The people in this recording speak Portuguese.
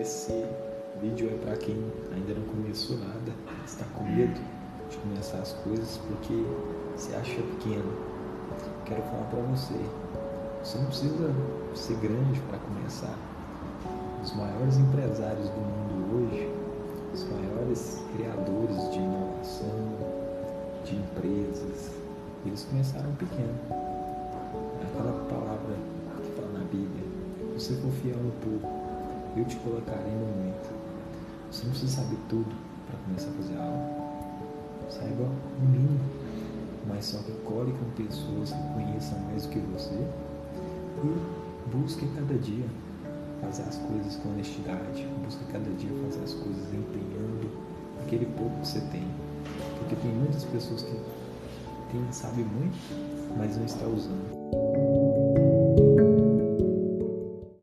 esse vídeo é para quem ainda não começou nada, está com medo de começar as coisas porque se acha pequeno. Quero falar para você, você não precisa ser grande para começar. Os maiores empresários do mundo hoje, os maiores criadores de inovação, de empresas, eles começaram pequeno. Aquela palavra que fala na Bíblia, você fiel no pouco, eu te colocarei no muito. Você não precisa saber tudo para começar a fazer algo. Saiba o mínimo, mas só que cole com pessoas que conheçam mais do que você e busque cada dia fazer as coisas com honestidade, busque cada dia fazer as coisas empenhando aquele pouco que você tem. Porque tem muitas pessoas que tem, sabem muito, mas não está usando.